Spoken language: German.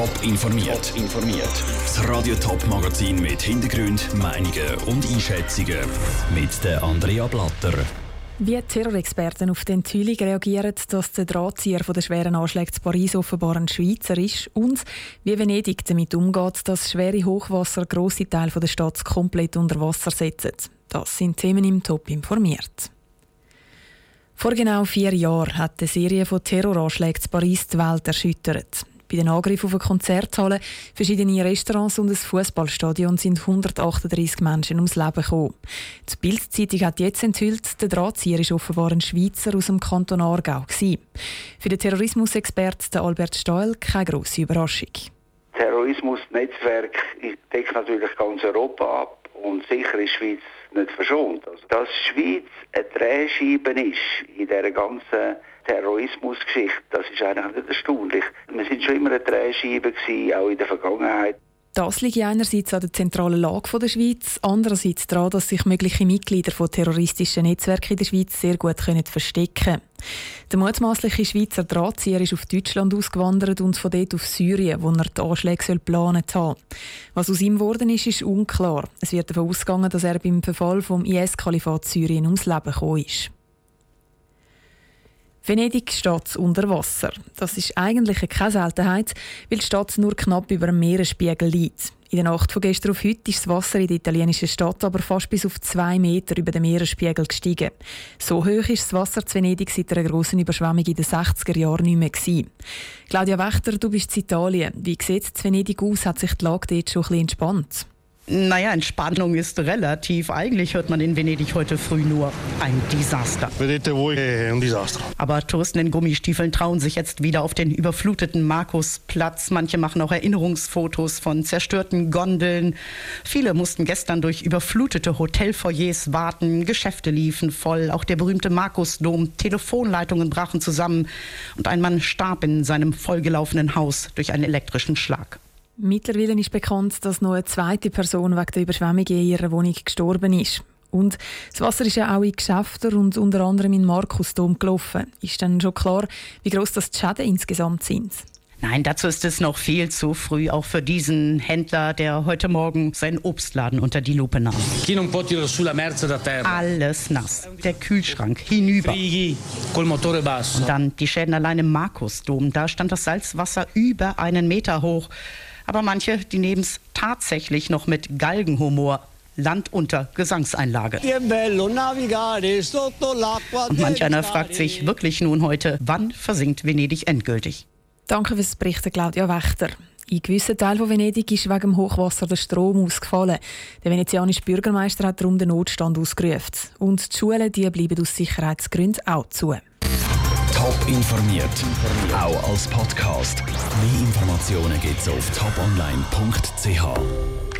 Top informiert. informiert. Das Radio Top Magazin mit Hintergrund, Meinungen und Einschätzungen mit der Andrea Blatter. Wie Terrorexperten auf die Enthüllung reagieren, dass der Drahtzieher von der schweren Anschläge zu Paris offenbar ein Schweizer ist und wie Venedig damit umgeht, dass schwere Hochwasser grosse Teile der Stadt komplett unter Wasser setzen. Das sind Themen im Top informiert. Vor genau vier Jahren hat eine Serie von Terroranschlägen zu Paris die Welt erschüttert. Bei den Angriffen auf eine Konzerthalle, verschiedene Restaurants und ein Fußballstadion sind 138 Menschen ums Leben gekommen. Die Bildzeitung hat jetzt enthüllt, der Drahtzieher ist offenbar ein Schweizer aus dem Kanton Aargau. Gewesen. Für den Terrorismusexperten Albert Steul keine grosse Überraschung. Terrorismusnetzwerk deckt natürlich ganz Europa ab und sicher ist Schweiz nicht verschont. Also, dass Schweiz eine Drehscheibe ist in dieser ganzen Terrorismusgeschichte, das ist eigentlich nicht erstaunlich. Wir sind schon immer eine Drehscheibe gewesen, auch in der Vergangenheit. Das liegt einerseits an der zentralen Lage der Schweiz, andererseits daran, dass sich mögliche Mitglieder von terroristischen Netzwerken in der Schweiz sehr gut können verstecken können. Der mutmaßliche Schweizer Drahtzieher ist auf Deutschland ausgewandert und von dort auf Syrien, wo er die Anschläge geplant hat. Was aus ihm geworden ist, ist unklar. Es wird davon ausgegangen, dass er beim Verfall vom IS-Kalifat Syrien ums Leben gekommen ist. Venedig steht unter Wasser. Das ist eigentlich keine Seltenheit, weil die Stadt nur knapp über dem Meeresspiegel liegt. In der Nacht von gestern auf heute ist das Wasser in der italienischen Stadt aber fast bis auf zwei Meter über den Meeresspiegel gestiegen. So hoch ist das Wasser zu Venedig seit einer grossen Überschwemmung in den 60er Jahren nicht mehr gewesen. Claudia Wächter, du bist in Italien. Wie sieht es Venedig aus? Hat sich die Lage dort schon ein bisschen entspannt? Naja, Entspannung ist relativ. Eigentlich hört man in Venedig heute früh nur ein Desaster. Vedete voi è un disastro. Aber Touristen in Gummistiefeln trauen sich jetzt wieder auf den überfluteten Markusplatz. Manche machen auch Erinnerungsfotos von zerstörten Gondeln. Viele mussten gestern durch überflutete Hotelfoyers warten. Geschäfte liefen voll. Auch der berühmte Markusdom. Telefonleitungen brachen zusammen. Und ein Mann starb in seinem vollgelaufenen Haus durch einen elektrischen Schlag. Mittlerweile ist bekannt, dass noch eine zweite Person wegen der Überschwemmung in ihrer Wohnung gestorben ist. Und das Wasser ist ja auch in Geschäften und unter anderem in Markusdom gelaufen. Ist dann schon klar, wie groß das die Schäden insgesamt sind? Nein, dazu ist es noch viel zu früh, auch für diesen Händler, der heute Morgen seinen Obstladen unter die Lupe nahm. Alles nass. Der Kühlschrank hinüber. Und dann die Schäden allein im Markusdom. Da stand das Salzwasser über einen Meter hoch. Aber manche, die nehmen es tatsächlich noch mit Galgenhumor. Land unter Gesangseinlage. Und manch einer fragt sich wirklich nun heute, wann versinkt Venedig endgültig? Danke fürs Berichten, Claudia Wächter. In gewissen Teilen von Venedig ist wegen dem Hochwasser der Strom ausgefallen. Der venezianische Bürgermeister hat darum den Notstand ausgerufen. Und die Schulen die bleiben aus Sicherheitsgründen auch zu. Top informiert, auch als Podcast. Mehr Informationen gibt es auf toponline.ch.